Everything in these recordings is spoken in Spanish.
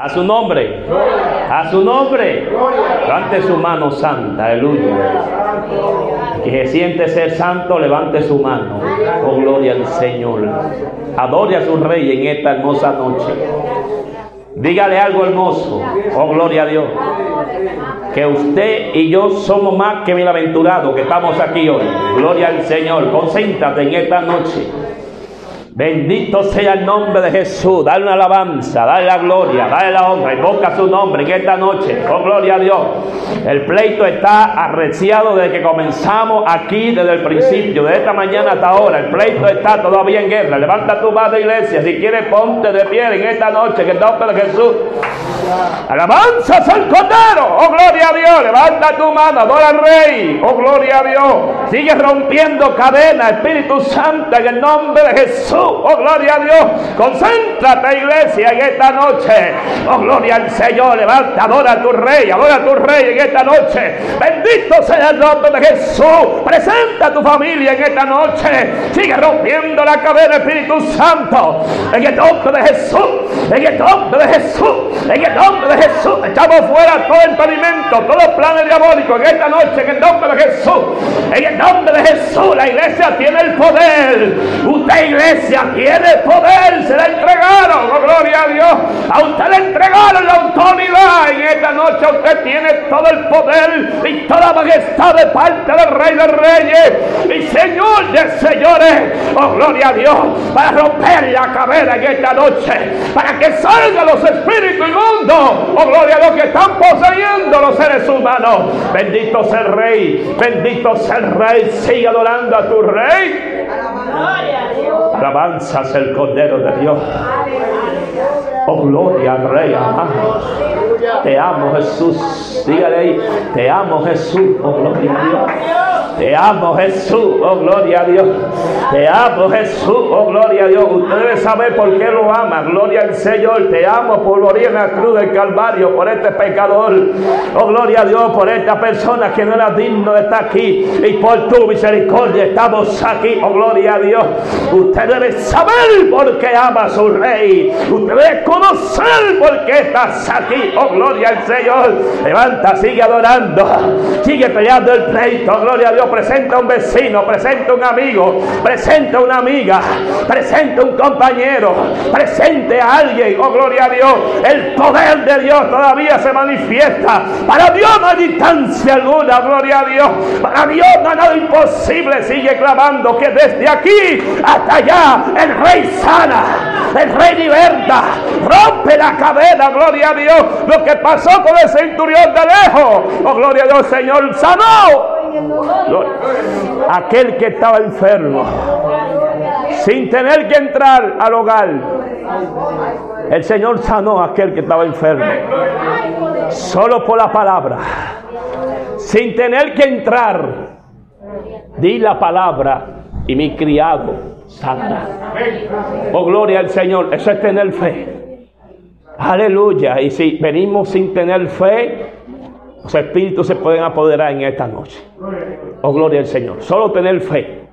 A su nombre. A su nombre. Levante su mano santa. Aleluya. Que se siente ser santo, levante su mano. Oh, gloria al Señor. Adore a su rey en esta hermosa noche. Dígale algo hermoso. Oh, gloria a Dios. Que usted y yo somos más que bienaventurados que estamos aquí hoy. Gloria al Señor. Concéntrate en esta noche. Bendito sea el nombre de Jesús. Dale una alabanza, dale la gloria, dale la honra. Invoca su nombre en esta noche. Oh, gloria a Dios. El pleito está arreciado desde que comenzamos aquí, desde el principio, de esta mañana hasta ahora. El pleito está todavía en guerra. Levanta tu mano, iglesia. Si quieres, ponte de pie en esta noche, en el nombre de Jesús. Alabanzas al Cordero. Oh, gloria a Dios. Levanta tu mano, adora al Rey. Oh, gloria a Dios. Sigue rompiendo cadenas, Espíritu Santo, en el nombre de Jesús. Oh, gloria a Dios. Concéntrate, iglesia, en esta noche. Oh, gloria al Señor. Levanta, adora a tu Rey. Adora a tu Rey en esta noche. Bendito sea el nombre de Jesús. Presenta a tu familia en esta noche. Sigue rompiendo la cadena, Espíritu Santo. En el nombre de Jesús. En el nombre de Jesús. En el nombre de Jesús. Echamos fuera todo impedimento, todos los planes diabólicos en esta noche. En el nombre de Jesús. En el nombre de Jesús. La iglesia tiene el poder. Usted, iglesia, tiene poder. Se la entregaron. Oh, gloria a Dios. A usted le entregaron la autoridad. En esta noche usted tiene todo el poder y toda majestad de parte del Rey de Reyes y Señor de Señores. Oh, gloria a Dios. Para romper la cadena en esta noche. Para que salgan los espíritus inmundos. Oh, gloria a Dios que están poseyendo los seres humanos. Bendito sea el Rey. Bendito sea el Rey. Sigue adorando a tu Rey. Alabanzas el Cordero de Dios. Oh, gloria al Rey amado. Te amo, Jesús. Dígale ahí, te amo, Jesús. Oh, gloria a Dios. Te amo, Jesús. Oh, gloria a Dios. Te amo, Jesús. Oh, gloria a Dios. Usted debe saber por qué lo ama. Gloria al Señor. Te amo por morir en la cruz del Calvario, por este pecador. Oh, gloria a Dios, por esta persona que no era digno de estar aquí. Y por tu misericordia estamos aquí. Oh, gloria a Dios. Usted debe saber por qué ama a su rey. Usted debe conocer por qué estás aquí. Oh, gloria al Señor. Levanta, sigue adorando. Sigue peleando el pleito. Oh, gloria a Dios. Presenta a un vecino. Presenta a un amigo. Presenta a una amiga. Presenta a un compañero. Presente a alguien. Oh, gloria a Dios. El poder de Dios todavía se manifiesta. Para Dios no hay distancia alguna. Gloria a Dios. Para Dios no hay nada imposible. Sigue clamando que desde aquí hasta allá el rey sana. El rey liberta. Rompe la cadena. Gloria a Dios. Lo que pasó con el centurión de lejos. Oh, gloria a Dios, Señor. Sanó. Aquel que estaba enfermo. Sin tener que entrar al hogar. El Señor sanó a aquel que estaba enfermo. Solo por la palabra. Sin tener que entrar. Di la palabra y mi criado sanará. Oh, gloria al Señor. Eso es tener fe. Aleluya. Y si venimos sin tener fe, los espíritus se pueden apoderar en esta noche. Oh, gloria al Señor. Solo tener fe.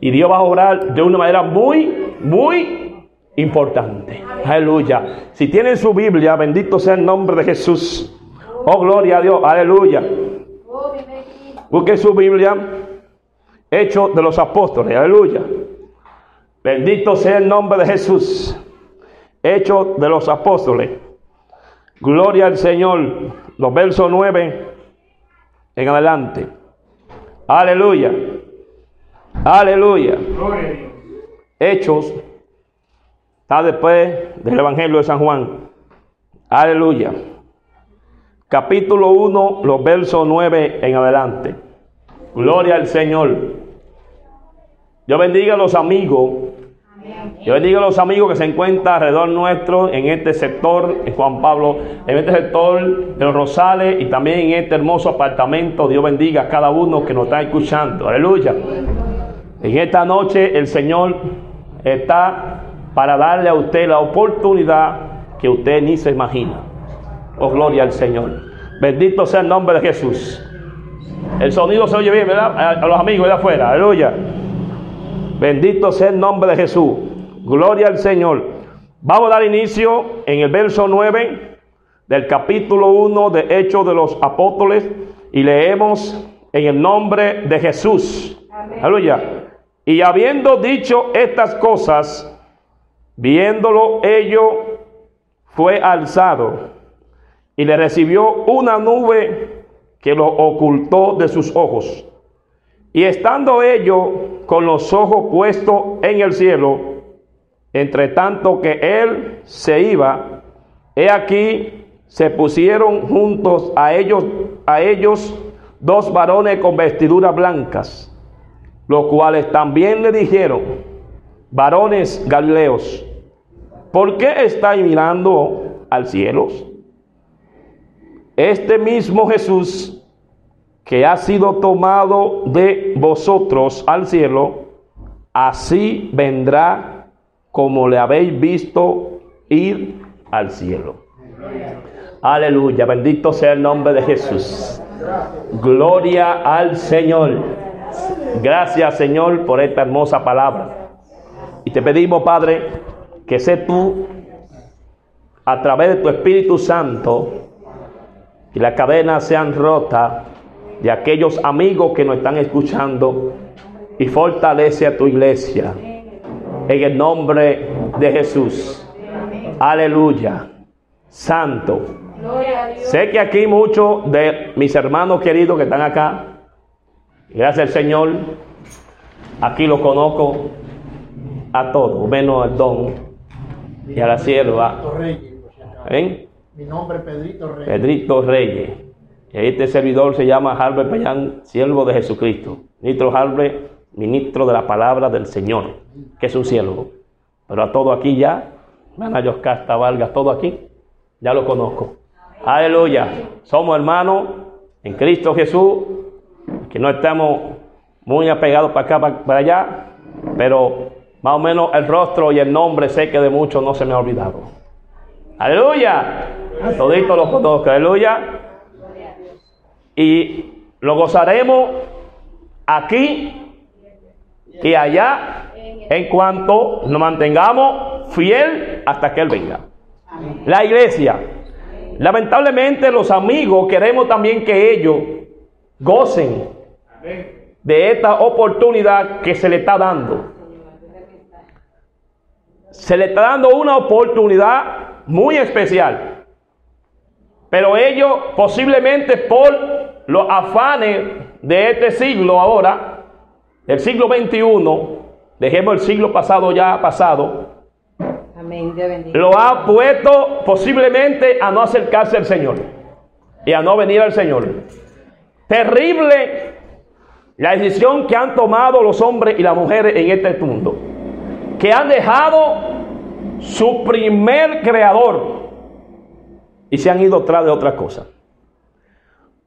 Y Dios va a obrar de una manera muy, muy importante. Aleluya. Si tienen su Biblia, bendito sea el nombre de Jesús. Oh, gloria a Dios. Aleluya. Busque su Biblia. Hecho de los apóstoles. Aleluya. Bendito sea el nombre de Jesús. Hecho de los apóstoles. Gloria al Señor. Los versos 9 en adelante. Aleluya. Aleluya. Hechos. Está después del Evangelio de San Juan. Aleluya. Capítulo 1, los versos 9 en adelante. Gloria al Señor. Yo bendiga a los amigos. Yo bendiga a los amigos que se encuentran alrededor nuestro en este sector, en Juan Pablo, en este sector de los Rosales y también en este hermoso apartamento. Dios bendiga a cada uno que nos está escuchando. Aleluya. En esta noche el Señor está para darle a usted la oportunidad que usted ni se imagina. Oh, gloria al Señor. Bendito sea el nombre de Jesús. El sonido se oye bien, ¿verdad? A los amigos de afuera. Aleluya. Bendito sea el nombre de Jesús. Gloria al Señor. Vamos a dar inicio en el verso 9 del capítulo 1 de Hechos de los Apóstoles y leemos en el nombre de Jesús. Aleluya. Y habiendo dicho estas cosas, viéndolo ello, fue alzado y le recibió una nube que lo ocultó de sus ojos. Y estando ellos con los ojos puestos en el cielo, entre tanto que él se iba, he aquí se pusieron juntos a ellos, a ellos dos varones con vestiduras blancas, los cuales también le dijeron, varones galileos, ¿por qué estáis mirando al cielo? Este mismo Jesús que ha sido tomado de vosotros al cielo, así vendrá como le habéis visto ir al cielo. Aleluya, bendito sea el nombre de Jesús. Gloria al Señor. Gracias Señor por esta hermosa palabra. Y te pedimos, Padre, que sé tú, a través de tu Espíritu Santo, y las cadenas sean rotas de aquellos amigos que nos están escuchando y fortalece a tu iglesia. En el nombre de Jesús. Aleluya. Santo. Sé que aquí muchos de mis hermanos queridos que están acá, gracias al Señor, aquí lo conozco a todos, menos al don y a la sierva. ¿Ven? Mi nombre es Pedrito Reyes. Pedrito Reyes. Este servidor se llama Albert Payán, siervo de Jesucristo. Ministro Albert, ministro de la palabra del Señor, que es un siervo. Pero a todo aquí ya, hermana Yoscasta Vargas, todo aquí, ya lo conozco. Aleluya. Somos hermanos en Cristo Jesús, que no estamos muy apegados para acá, para, allá, pero más o menos el rostro y el nombre sé que de muchos no se me ha olvidado. Aleluya. Todito lo conozco. Aleluya. Y lo gozaremos aquí y allá en cuanto nos mantengamos fiel hasta que Él venga. La iglesia. Lamentablemente los amigos queremos también que ellos gocen de esta oportunidad que se le está dando. Se le está dando una oportunidad muy especial. Pero ellos posiblemente por los afanes de este siglo ahora, del siglo XXI, dejemos el siglo pasado ya pasado, Amén. Lo ha puesto posiblemente a no acercarse al Señor y a no venir al Señor. Terrible la decisión que han tomado los hombres y las mujeres en este mundo, que han dejado su primer creador y se han ido tras de otra cosa.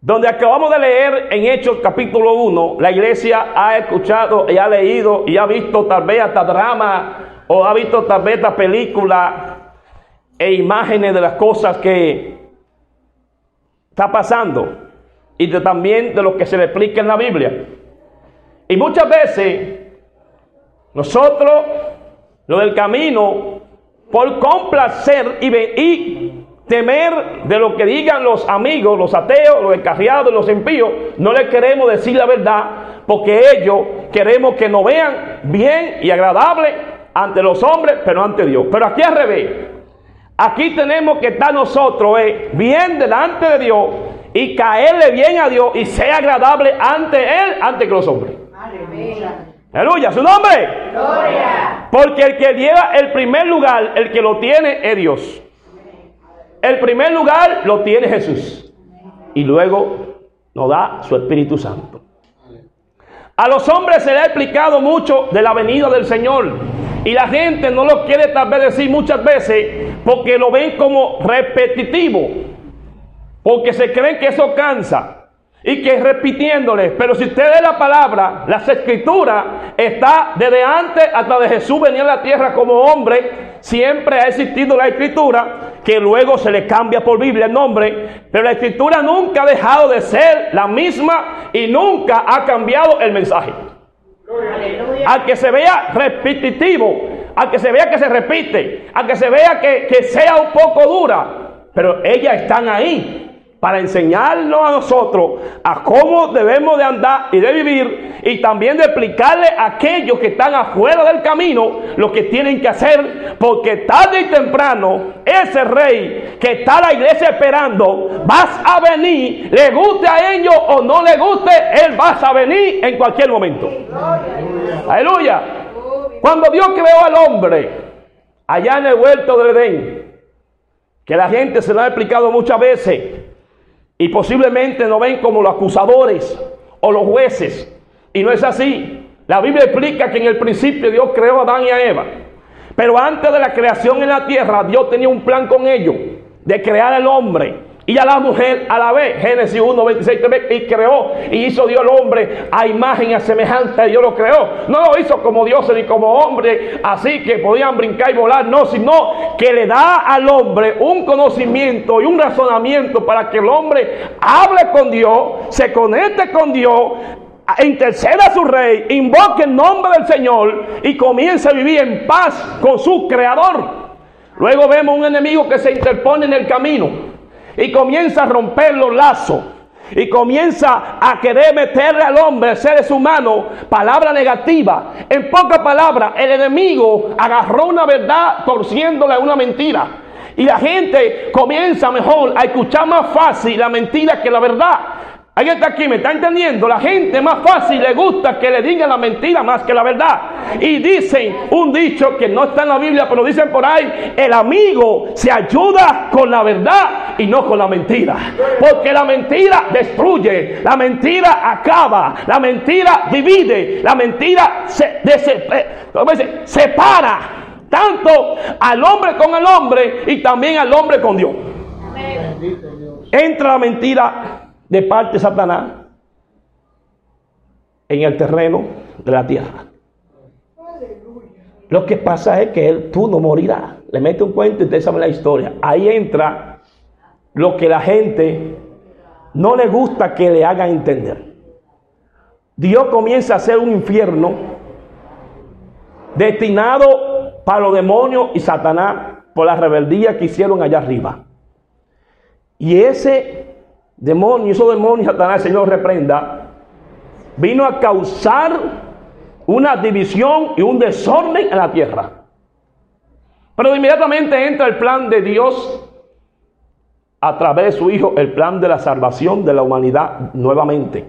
Donde acabamos de leer en Hechos capítulo 1, la iglesia ha escuchado y ha leído y ha visto tal vez hasta drama o ha visto tal vez esta película e imágenes de las cosas que está pasando y de, también de lo que se le explica en la Biblia. Y muchas veces nosotros, lo del camino, por complacer y, y temer de lo que digan los amigos, los ateos, los descarriados, los impíos, no le queremos decir la verdad porque ellos queremos que nos vean bien y agradable ante los hombres, pero ante Dios. Pero aquí al revés. Aquí tenemos que estar nosotros eh, bien delante de Dios y caerle bien a Dios y ser agradable ante Él, ante que los hombres. Aleluya, su nombre. Porque el que lleva el primer lugar, el que lo tiene es Dios. El primer lugar lo tiene Jesús. Y luego nos da su Espíritu Santo. A los hombres se le ha explicado mucho de la venida del Señor. Y la gente no lo quiere tal vez decir muchas veces porque lo ven como repetitivo. Porque se creen que eso cansa. Y que repitiéndole, pero si usted lee la palabra, las escrituras, está desde antes hasta de Jesús venía a la tierra como hombre, siempre ha existido la escritura, que luego se le cambia por Biblia el nombre, pero la escritura nunca ha dejado de ser la misma y nunca ha cambiado el mensaje. A que se vea repetitivo, a que se vea que se repite, a que se vea que, que sea un poco dura, pero ellas están ahí para enseñarnos a nosotros a cómo debemos de andar y de vivir y también de explicarle a aquellos que están afuera del camino lo que tienen que hacer porque tarde y temprano ese rey que está la iglesia esperando vas a venir le guste a ellos o no le guste él vas a venir en cualquier momento. Aleluya. Cuando Dios creó al hombre allá en el huerto del Edén que la gente se lo ha explicado muchas veces y posiblemente no ven como los acusadores o los jueces. Y no es así. La Biblia explica que en el principio Dios creó a Adán y a Eva. Pero antes de la creación en la tierra, Dios tenía un plan con ellos de crear al hombre y a la mujer a la vez. Génesis 1, 26, y creó y hizo Dios al hombre a imagen y a semejanza Dios lo creó. No lo hizo como Dios ni como hombre, así que podían brincar y volar, no, sino que le da al hombre un conocimiento y un razonamiento para que el hombre hable con Dios, se conecte con Dios, interceda a su rey, invoque el nombre del Señor y comience a vivir en paz con su creador. Luego vemos un enemigo que se interpone en el camino y comienza a romper los lazos y comienza a querer meterle al hombre, seres humanos, palabra negativa. En pocas palabras, el enemigo agarró una verdad torciéndola a una mentira. Y la gente comienza mejor a escuchar más fácil la mentira que la verdad. Alguien está aquí, me está entendiendo. La gente más fácil le gusta que le digan la mentira más que la verdad. Y dicen un dicho que no está en la Biblia, pero dicen por ahí: el amigo se ayuda con la verdad y no con la mentira. Porque la mentira destruye, la mentira acaba, la mentira divide, la mentira se, se separa tanto al hombre con el hombre y también al hombre con Dios. Entra la mentira de parte de Satanás en el terreno de la tierra. Lo que pasa es que él, tú no morirás. Le mete un cuento y usted sabe la historia. Ahí entra lo que la gente no le gusta que le hagan entender. Dios comienza a hacer un infierno destinado para los demonios y Satanás por la rebeldía que hicieron allá arriba. Y ese demonio, esos demonios, Satanás, el Señor reprenda, vino a causar una división y un desorden en la tierra. Pero inmediatamente entra el plan de Dios a través de su Hijo, el plan de la salvación de la humanidad nuevamente.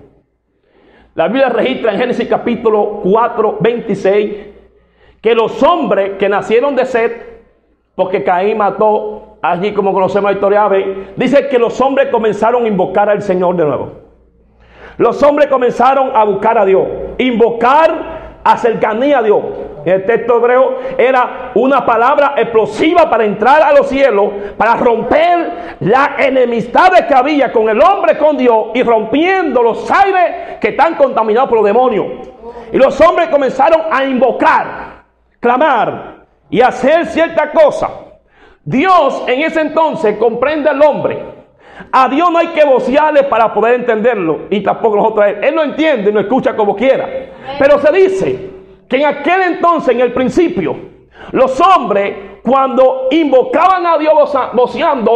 La Biblia registra en Génesis capítulo 4, 26, que los hombres que nacieron de sed, porque Caín mató allí como conocemos la historia dice que los hombres comenzaron a invocar al Señor de nuevo. Los hombres comenzaron a buscar a Dios, invocar a cercanía a Dios. El texto hebreo era una palabra explosiva para entrar a los cielos, para romper la enemistad que había con el hombre, con Dios, y rompiendo los aires que están contaminados por los demonios. Y los hombres comenzaron a invocar, clamar y hacer cierta cosa Dios en ese entonces comprende al hombre. A Dios no hay que vocearle para poder entenderlo. Y tampoco nosotros. Él no entiende no escucha como quiera. Pero se dice que en aquel entonces, en el principio, los hombres cuando invocaban a Dios voceando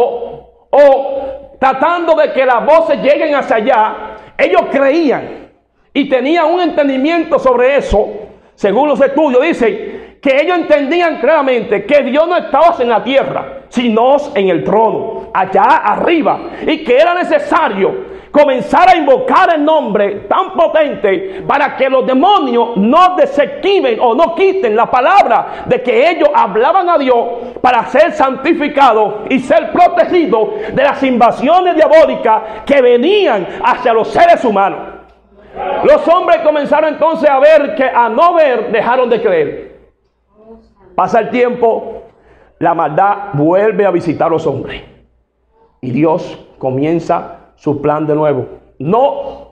o tratando de que las voces lleguen hacia allá, ellos creían y tenían un entendimiento sobre eso, según los estudios, dicen que ellos entendían claramente que Dios no estaba en la tierra, sino en el trono, allá arriba, y que era necesario comenzar a invocar el nombre tan potente para que los demonios no desactiven o no quiten la palabra de que ellos hablaban a Dios para ser santificados y ser protegidos de las invasiones diabólicas que venían hacia los seres humanos. Los hombres comenzaron entonces a ver que a no ver dejaron de creer. Pasa el tiempo, la maldad vuelve a visitar a los hombres. Y Dios comienza su plan de nuevo. No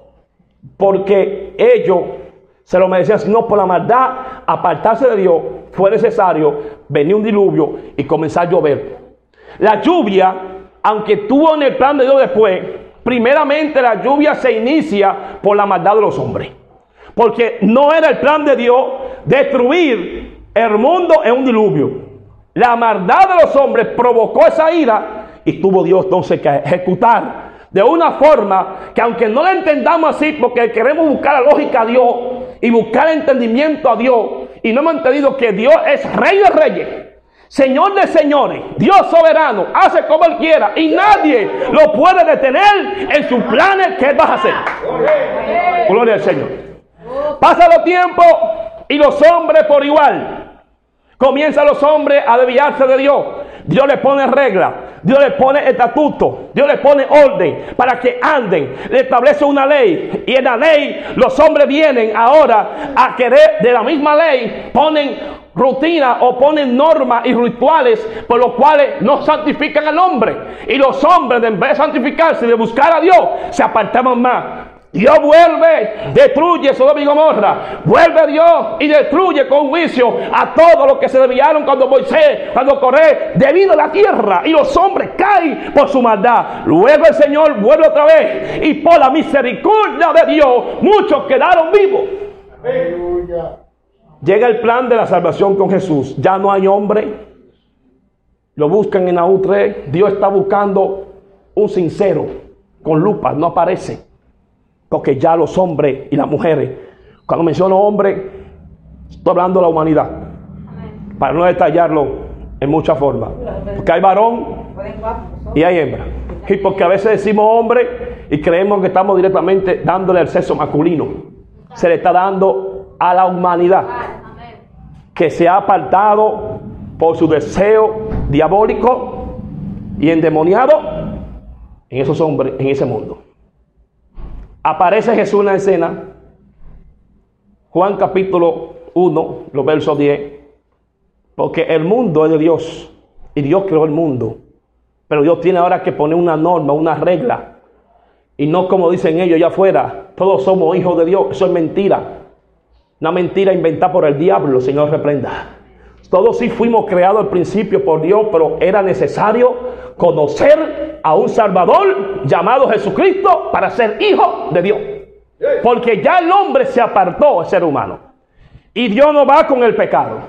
porque ellos se lo merecían, sino por la maldad, apartarse de Dios, fue necesario venir un diluvio y comenzar a llover. La lluvia, aunque tuvo en el plan de Dios después, primeramente la lluvia se inicia por la maldad de los hombres. Porque no era el plan de Dios destruir el mundo en un diluvio. La maldad de los hombres provocó esa ira y tuvo Dios entonces que ejecutar de una forma que aunque no la entendamos así, porque queremos buscar la lógica a Dios y buscar entendimiento a Dios, y no hemos entendido que Dios es rey de reyes, Señor de señores, Dios soberano, hace como Él quiera y nadie lo puede detener en sus planes que Él va a hacer. Gloria al Señor. Pasa los tiempos y los hombres por igual. Comienzan los hombres a desviarse de Dios. Dios le pone reglas, Dios le pone estatuto, Dios le pone orden para que anden, le establece una ley y en la ley los hombres vienen ahora a querer de la misma ley, ponen rutina o ponen normas y rituales por los cuales no santifican al hombre. Y los hombres, en vez de santificarse y de buscar a Dios, se apartaban más. Dios vuelve, destruye Sodoma y Gomorra. Vuelve Dios y destruye con juicio a todos los que se desviaron cuando Moisés, cuando Coré, debido a la tierra. Y los hombres caen por su maldad. Luego el Señor vuelve otra vez. Y por la misericordia de Dios, muchos quedaron vivos. Llega el plan de la salvación con Jesús. Ya no hay hombre. Lo buscan en Aú 3. Dios está buscando un sincero. Con lupa, no aparece. Porque ya los hombres y las mujeres, cuando menciono hombre, estoy hablando de la humanidad. Para no detallarlo en muchas formas. Porque hay varón y hay hembra. Y porque a veces decimos hombre y creemos que estamos directamente dándole el sexo masculino. Se le está dando a la humanidad que se ha apartado por su deseo diabólico y endemoniado en esos hombres, en ese mundo. Aparece Jesús en la escena. Juan capítulo 1, los versos 10. Porque el mundo es de Dios. Y Dios creó el mundo. Pero Dios tiene ahora que poner una norma, una regla. Y no como dicen ellos allá afuera. Todos somos hijos de Dios. Eso es mentira. Una mentira inventada por el diablo, Señor reprenda. Todos sí fuimos creados al principio por Dios, pero era necesario conocer a un Salvador llamado Jesucristo para ser hijo de Dios. Porque ya el hombre se apartó, el ser humano. Y Dios no va con el pecado.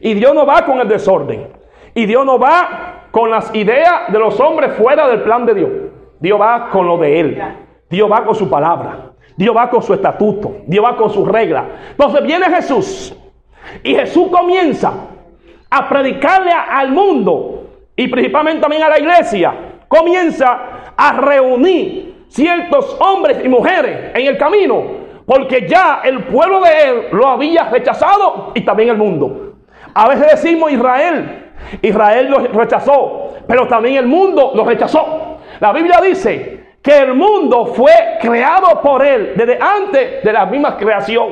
Y Dios no va con el desorden. Y Dios no va con las ideas de los hombres fuera del plan de Dios. Dios va con lo de Él. Dios va con su palabra. Dios va con su estatuto. Dios va con sus reglas. Entonces viene Jesús. Y Jesús comienza a predicarle al mundo y principalmente también a la iglesia, comienza a reunir ciertos hombres y mujeres en el camino, porque ya el pueblo de él lo había rechazado y también el mundo. A veces decimos Israel, Israel lo rechazó, pero también el mundo lo rechazó. La Biblia dice que el mundo fue creado por él desde antes de la misma creación.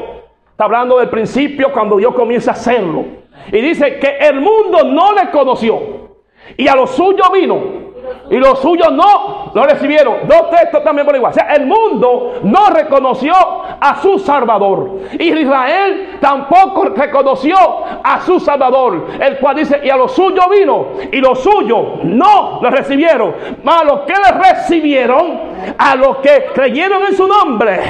Está hablando del principio cuando Dios comienza a hacerlo. Y dice que el mundo no le conoció. Y a lo suyo vino. Y los suyos no lo recibieron. Dos textos también por igual. O sea, el mundo no reconoció a su Salvador. Israel tampoco reconoció a su Salvador. El cual dice, y a lo suyo vino. Y los suyos no lo recibieron. Mas a los que le recibieron, a los que creyeron en su nombre,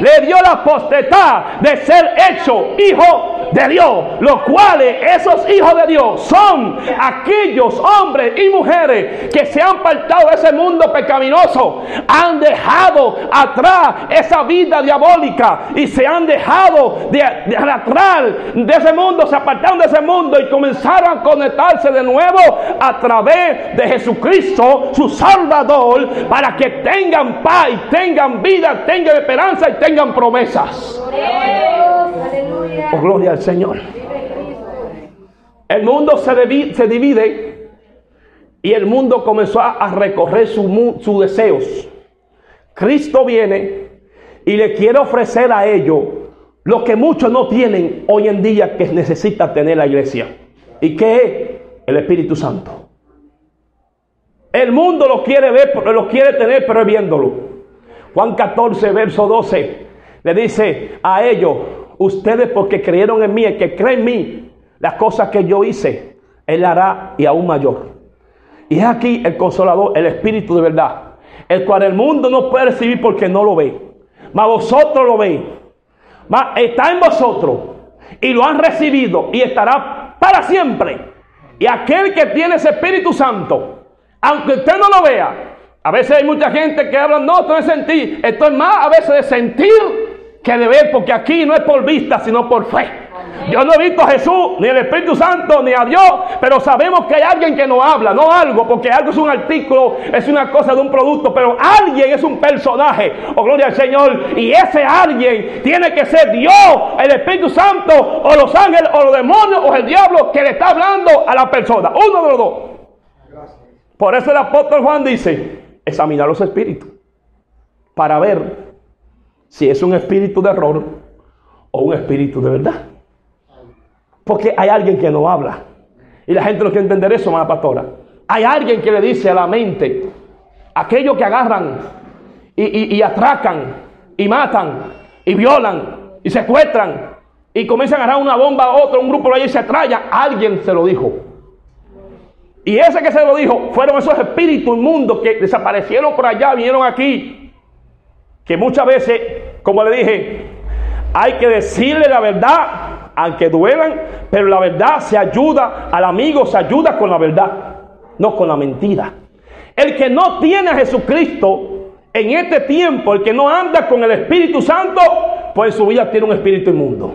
le dio la potestad de ser hecho hijo de Dios, los cuales esos hijos de Dios son aquellos hombres y mujeres que se han apartado de ese mundo pecaminoso, han dejado atrás esa vida diabólica y se han dejado de, de atrás de ese mundo, se apartaron de ese mundo y comenzaron a conectarse de nuevo a través de Jesucristo, su Salvador, para que tengan paz, tengan vida, tengan esperanza y tengan promesas. Oh, gloria al Señor. El mundo se divide y el mundo comenzó a, recorrer sus deseos. Cristo viene y le quiere ofrecer a ellos lo que muchos no tienen hoy en día que necesita tener la iglesia. ¿Y qué es? El Espíritu Santo. El mundo lo quiere ver, lo quiere tener, pero es viéndolo. Juan 14, verso 12, le dice a ellos, ustedes porque creyeron en mí, el que cree en mí, las cosas que yo hice, él hará y aún mayor. Y es aquí el consolador, el Espíritu de verdad, el cual el mundo no puede recibir porque no lo ve. Mas vosotros lo veis. Mas está en vosotros y lo han recibido y estará para siempre. Y aquel que tiene ese Espíritu Santo, aunque usted no lo vea, a veces hay mucha gente que habla, no, esto es sentir, esto es más a veces de sentir que de ver, porque aquí no es por vista, sino por fe. Yo no he visto a Jesús, ni el Espíritu Santo, ni a Dios, pero sabemos que hay alguien que nos habla, no algo, porque algo es un artículo, es una cosa de un producto, pero alguien es un personaje, oh gloria al Señor, y ese alguien tiene que ser Dios, el Espíritu Santo, o los ángeles, o los demonios, o el diablo que le está hablando a la persona, uno de los dos. Por eso el apóstol Juan dice, examinar los espíritus, para ver si es un espíritu de error o un espíritu de verdad. Porque hay alguien que no habla. Y la gente no quiere entender eso, hermana pastora. Hay alguien que le dice a la mente, aquellos que agarran y, y- y atracan y matan y violan y secuestran y comienzan a agarrar una bomba a otro, un grupo de allí se trayan, alguien se lo dijo. Y ese que se lo dijo fueron esos espíritus inmundos que desaparecieron por allá, vinieron aquí. Que muchas veces, como le dije, hay que decirle la verdad, aunque duelan, pero la verdad se ayuda, al amigo se ayuda con la verdad, no con la mentira. El que no tiene a Jesucristo en este tiempo, el que no anda con el Espíritu Santo, pues en su vida tiene un espíritu inmundo.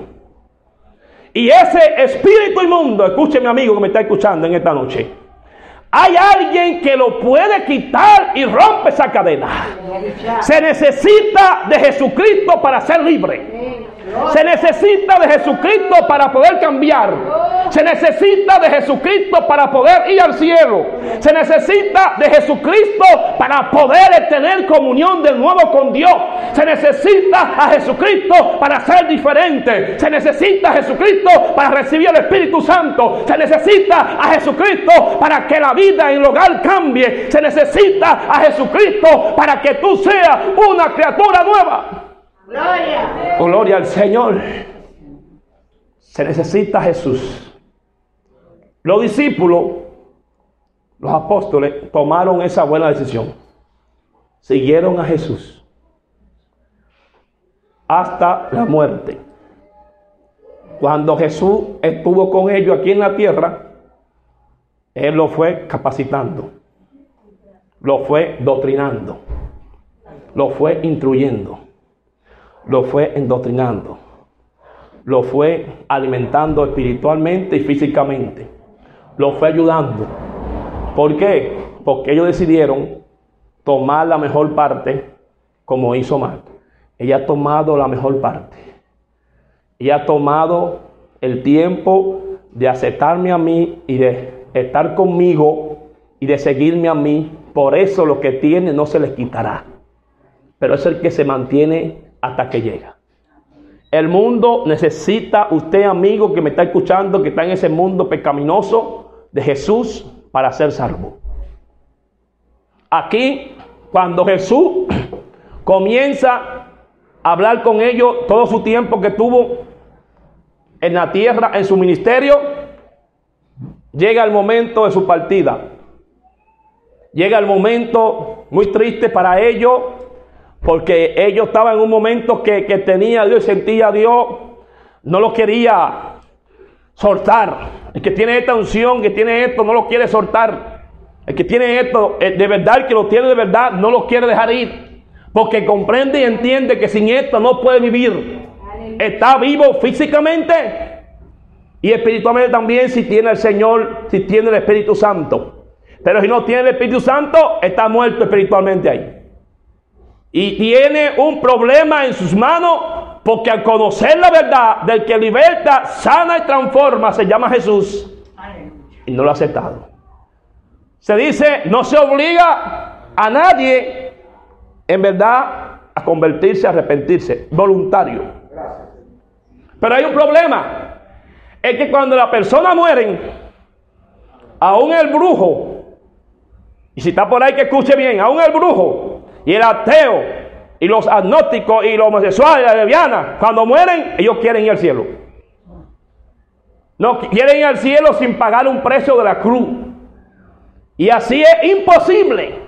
Y ese espíritu inmundo, escúcheme amigo que me está escuchando en esta noche, hay alguien que lo puede quitar y rompe esa cadena. Se necesita de Jesucristo para ser libre. Se necesita de Jesucristo para poder cambiar. Se necesita de Jesucristo para poder ir al cielo. Se necesita de Jesucristo para poder tener comunión de nuevo con Dios. Se necesita a Jesucristo para ser diferente. Se necesita a Jesucristo para recibir el Espíritu Santo. Se necesita a Jesucristo para que la vida en el hogar cambie. Se necesita a Jesucristo para que tú seas una criatura nueva. Oh, Gloria al Señor. Se necesita Jesús. Los discípulos, los apóstoles, tomaron esa buena decisión. Siguieron a Jesús hasta la muerte. Cuando Jesús estuvo con ellos aquí en la tierra, Él lo fue capacitando, lo fue doctrinando, lo fue instruyendo lo fue endoctrinando, lo fue alimentando espiritualmente y físicamente, lo fue ayudando. ¿Por qué? Porque ellos decidieron tomar la mejor parte como hizo Marta. Ella ha tomado la mejor parte. Ella ha tomado el tiempo de aceptarme a mí y de estar conmigo y de seguirme a mí. Por eso lo que tiene no se les quitará. Pero es el que se mantiene hasta que llega. El mundo necesita, usted amigo que me está escuchando, que está en ese mundo pecaminoso de Jesús para ser salvo. Aquí, cuando Jesús comienza a hablar con ellos todo su tiempo que tuvo en la tierra, en su ministerio, llega el momento de su partida. Llega el momento muy triste para ellos, porque ellos estaban en un momento que, que tenía a Dios, sentía a Dios, no lo quería soltar. El que tiene esta unción, que tiene esto, no lo quiere soltar. El que tiene esto, eh, de verdad, el que lo tiene de verdad, no lo quiere dejar ir. Porque comprende y entiende que sin esto no puede vivir. Está vivo físicamente y espiritualmente también si tiene el Señor, si tiene el Espíritu Santo. Pero si no tiene el Espíritu Santo, está muerto espiritualmente ahí. Y tiene un problema en sus manos porque al conocer la verdad del que liberta, sana y transforma, se llama Jesús. Y no lo ha aceptado. Se dice, no se obliga a nadie en verdad a convertirse, a arrepentirse, voluntario. Pero hay un problema. Es que cuando la persona muere, aún el brujo, y si está por ahí que escuche bien, aún el brujo y el ateo y los agnósticos y los homosexuales, la lesbiana, cuando mueren, ellos quieren ir al cielo. No quieren ir al cielo sin pagar un precio de la cruz. Y así es imposible,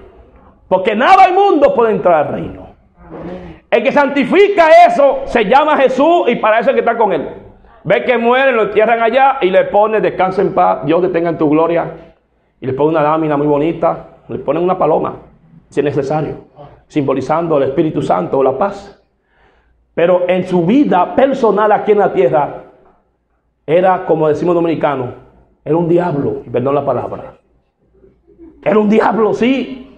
porque nada del mundo puede entrar al reino. El que santifica eso se llama Jesús y para eso es que está con él. Ve que muere, lo entierran allá y le pone descansa en paz, Dios te tenga en tu gloria. Y le pone una lámina muy bonita, le ponen una paloma, si es necesario, simbolizando el Espíritu Santo o la paz. Pero en su vida personal aquí en la tierra, era, como decimos dominicanos, era un diablo, perdón la palabra. Era un diablo, sí,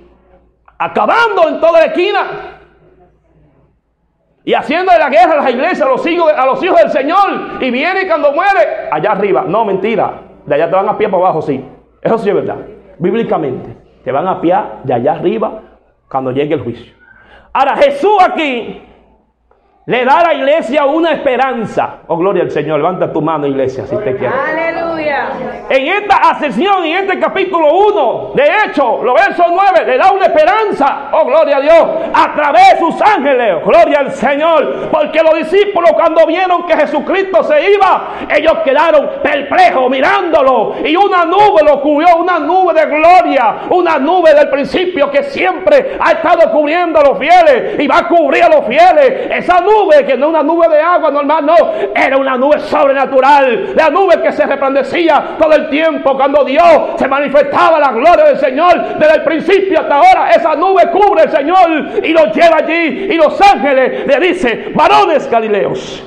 acabando en toda la esquina. Y haciendo de la guerra a las iglesias, a los hijos, a los hijos del Señor. Y viene cuando muere, allá arriba. No, mentira. De allá te van a pie para abajo, sí. Eso sí es verdad. Bíblicamente. Te van a pie de allá arriba cuando llegue el juicio. Ahora, Jesús aquí le da a la iglesia una esperanza. Oh, gloria al Señor. Levanta tu mano, iglesia, si te quiere. Aleluya. En esta ascensión, en este capítulo 1, de hecho, los versos 9, le da una esperanza, oh gloria a Dios, a través de sus ángeles, gloria al Señor, porque los discípulos cuando vieron que Jesucristo se iba, ellos quedaron perplejos mirándolo y una nube lo cubrió, una nube de gloria, una nube del principio que siempre ha estado cubriendo a los fieles y va a cubrir a los fieles. Esa nube que no una nube de agua normal, no, era una nube sobrenatural, la nube que se resplandecía todo el tiempo cuando Dios se manifestaba la gloria del Señor desde el principio hasta ahora. Esa nube cubre el Señor y lo lleva allí. Y los ángeles le dicen, varones galileos.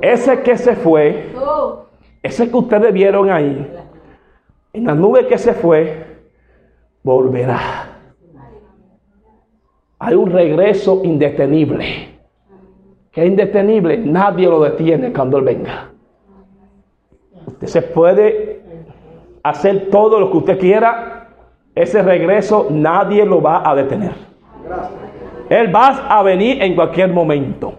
Ese que se fue, ese que ustedes vieron ahí, en la nube que se fue, volverá. Hay un regreso indetenible. Que es indetenible, nadie lo detiene cuando Él venga. Usted se puede hacer todo lo que usted quiera. Ese regreso nadie lo va a detener. Él va a venir en cualquier momento.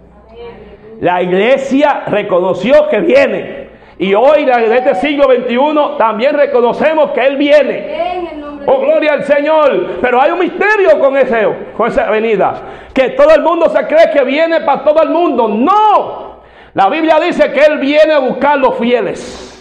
La iglesia reconoció que viene. Y hoy, en este siglo XXI, también reconocemos que Él viene. Oh, gloria al Señor. Pero hay un misterio con, ese, con esa venida. Que todo el mundo se cree que viene para todo el mundo. No. La Biblia dice que Él viene a buscar los fieles.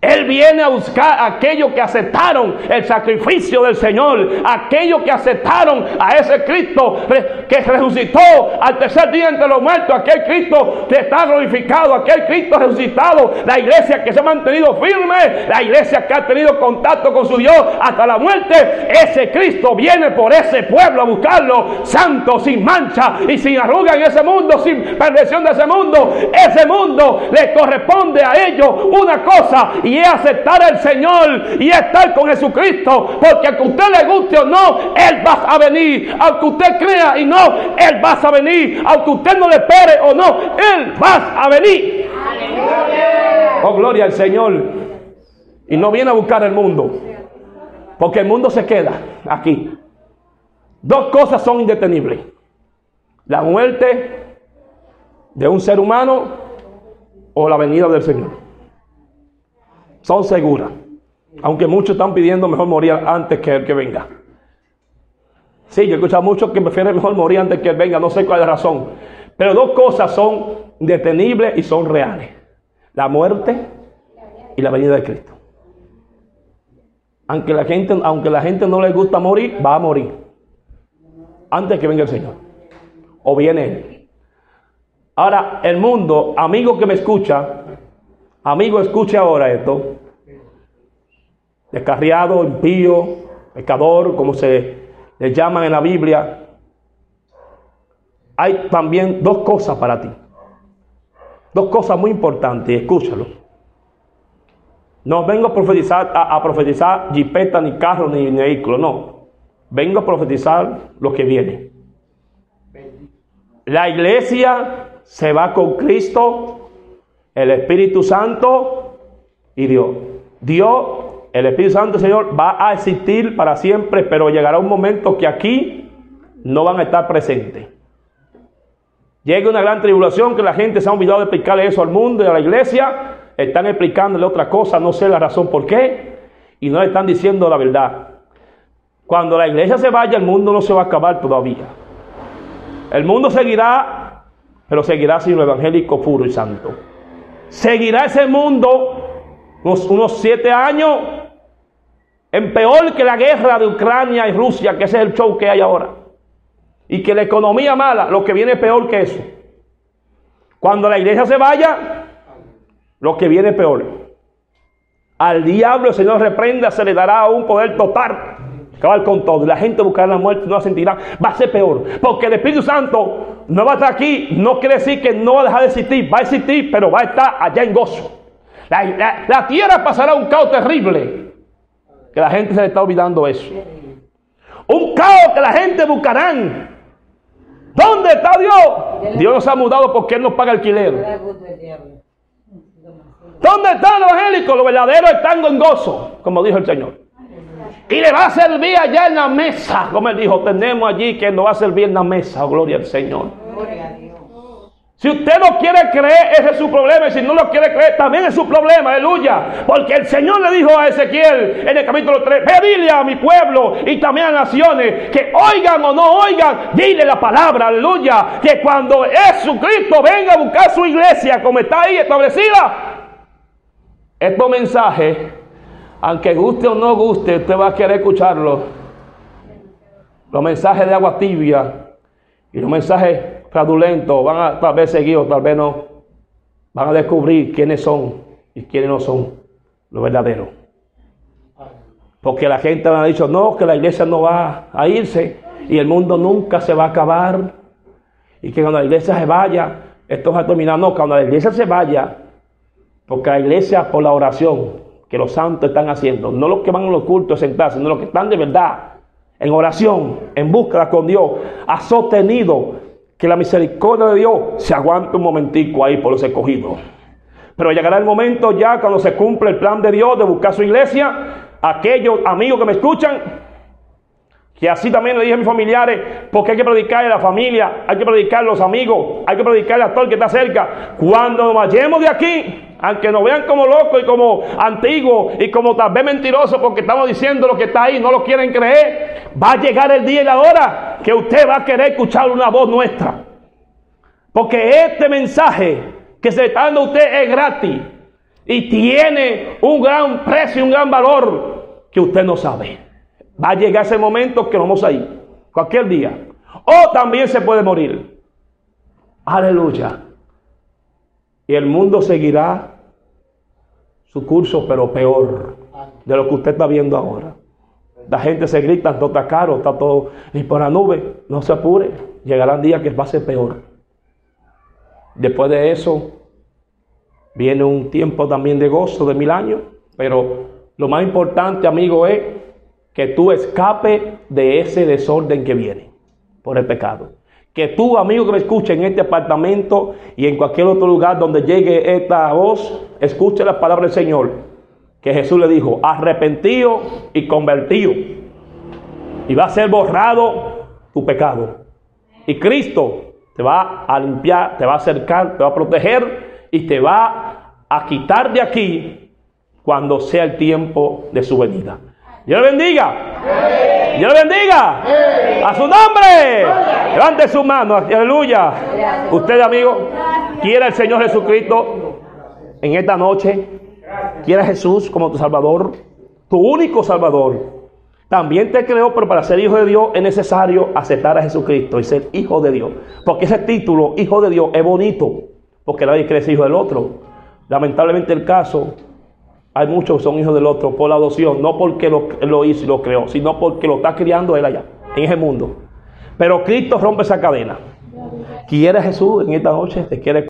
Él viene a buscar a aquellos que aceptaron el sacrificio del Señor, aquellos que aceptaron a ese Cristo que resucitó al tercer día entre los muertos, aquel Cristo que está glorificado, aquel Cristo resucitado, la iglesia que se ha mantenido firme, la iglesia que ha tenido contacto con su Dios hasta la muerte. Ese Cristo viene por ese pueblo a buscarlo, santo, sin mancha y sin arruga en ese mundo, sin perversión de ese mundo. Ese mundo le corresponde a ellos una cosa y es aceptar al Señor y estar con Jesucristo. Porque aunque usted le guste o no, Él va a venir. Aunque usted crea y no, Él va a venir. Aunque usted no le espere o no, Él va a venir. Oh, gloria al Señor. Y no viene a buscar el mundo. Porque el mundo se queda aquí. Dos cosas son indetenibles. La muerte de un ser humano o la venida del Señor son seguras. Aunque muchos están pidiendo mejor morir antes que el que venga. Sí, yo he escuchado muchos que prefieren mejor morir antes que él venga, no sé cuál es la razón. Pero dos cosas son detenibles y son reales. La muerte y la venida de Cristo. Aunque la gente, aunque la gente no le gusta morir, va a morir. Antes que venga el Señor. O viene Él. Ahora, el mundo, amigo que me escucha, Amigo, escuche ahora esto. Descarriado, impío, pecador, como se le llaman en la Biblia. Hay también dos cosas para ti. Dos cosas muy importantes, escúchalo. No vengo a profetizar, a, profetizar jipeta, ni carro, ni, vehículo, no. Vengo a profetizar lo que viene. La iglesia se va con Cristo, el Espíritu Santo y Dios. Dios, el Espíritu Santo, Señor, va a existir para siempre, pero llegará un momento que aquí no van a estar presentes. Llega una gran tribulación que la gente se ha olvidado de explicarle eso al mundo y a la iglesia. Están explicándole otra cosa, no sé la razón por qué. Y no le están diciendo la verdad. Cuando la iglesia se vaya, el mundo no se va a acabar todavía. El mundo seguirá, pero seguirá sin lo evangélico puro y santo. Seguirá ese mundo unos, siete años en peor que la guerra de Ucrania y Rusia, que ese es el show que hay ahora y que la economía mala, lo que viene peor que eso. Cuando la iglesia se vaya, lo que viene peor. Al diablo el Señor reprenda, se le dará un poder total. Acabar con todo. Y la gente buscará la muerte, no la sentirá. Va a ser peor. Porque el Espíritu Santo no va a estar aquí. No quiere decir que no va a dejar de existir. Va a existir, pero va a estar allá en gozo. La, la tierra pasará un caos terrible. Que la gente se le está olvidando eso. Un caos que la gente buscarán ¿Dónde está Dios? Dios nos ha mudado porque Él nos paga alquiler. ¿Dónde están los evangélicos? Los verdaderos están en gozo, como dijo el Señor. Y le va a servir allá en la mesa, como Él dijo, tenemos allí que nos va a servir en la mesa, gloria al Señor. Si usted no quiere creer, ese es su problema. Y si no lo quiere creer, también es su problema. Aleluya. Porque el Señor le dijo a Ezequiel en el capítulo 3, pedile a mi pueblo y también a naciones que oigan o no oigan, dile la palabra. Aleluya. Que cuando Jesucristo venga a buscar su iglesia como está ahí establecida, estos mensajes, aunque guste o no guste, usted va a querer escucharlo. Los mensajes de agua tibia y los mensajes fraudulentos, van a tal vez seguir o tal vez no, van a descubrir quiénes son y quiénes no son los verdaderos. Porque la gente me ha dicho, no, que la iglesia no va a irse y el mundo nunca se va a acabar. Y que cuando la iglesia se vaya, esto va a terminar. No, cuando la iglesia se vaya, porque la iglesia por la oración que los santos están haciendo, no los que van a los cultos a sentarse, sino los que están de verdad en oración, en búsqueda con Dios, ha sostenido que la misericordia de Dios se aguante un momentico ahí por los escogidos. Pero llegará el momento ya cuando se cumple el plan de Dios de buscar su iglesia. Aquellos amigos que me escuchan, que así también le dije a mis familiares, porque hay que predicarle a la familia, hay que predicarle a los amigos, hay que predicarle a todo el que está cerca. Cuando nos vayamos de aquí, aunque nos vean como locos y como antiguos y como tal vez mentirosos porque estamos diciendo lo que está ahí, no lo quieren creer, va a llegar el día y la hora que usted va a querer escuchar una voz nuestra. Porque este mensaje que se está dando a usted es gratis y tiene un gran precio un gran valor que usted no sabe. Va a llegar ese momento que vamos a ir, cualquier día. O también se puede morir. Aleluya. Y el mundo seguirá su curso, pero peor de lo que usted está viendo ahora. La gente se grita, todo está caro, está todo. Y por la nube, no se apure. Llegarán días que va a ser peor. Después de eso, viene un tiempo también de gozo de mil años. Pero lo más importante, amigo, es que tú escape de ese desorden que viene por el pecado. Que tú, amigo que me escucha en este apartamento y en cualquier otro lugar donde llegue esta voz, escuche la palabra del Señor. Que Jesús le dijo, arrepentido y convertido. Y va a ser borrado tu pecado. Y Cristo te va a limpiar, te va a acercar, te va a proteger y te va a quitar de aquí cuando sea el tiempo de su venida. Dios le bendiga. Dios le bendiga. A su nombre. Levante su mano. Aleluya. Usted, amigo, quiera el Señor Jesucristo en esta noche. Quiera Jesús como tu Salvador. Tu único Salvador. También te creó, pero para ser hijo de Dios es necesario aceptar a Jesucristo y ser hijo de Dios. Porque ese título, hijo de Dios, es bonito. Porque nadie cree ser hijo del otro. Lamentablemente el caso, hay muchos que son hijos del otro por la adopción, no porque lo, hizo y lo creó, sino porque lo está criando él allá, en ese mundo. Pero Cristo rompe esa cadena. ¿Quiere Jesús en esta noche? ¿Te quiere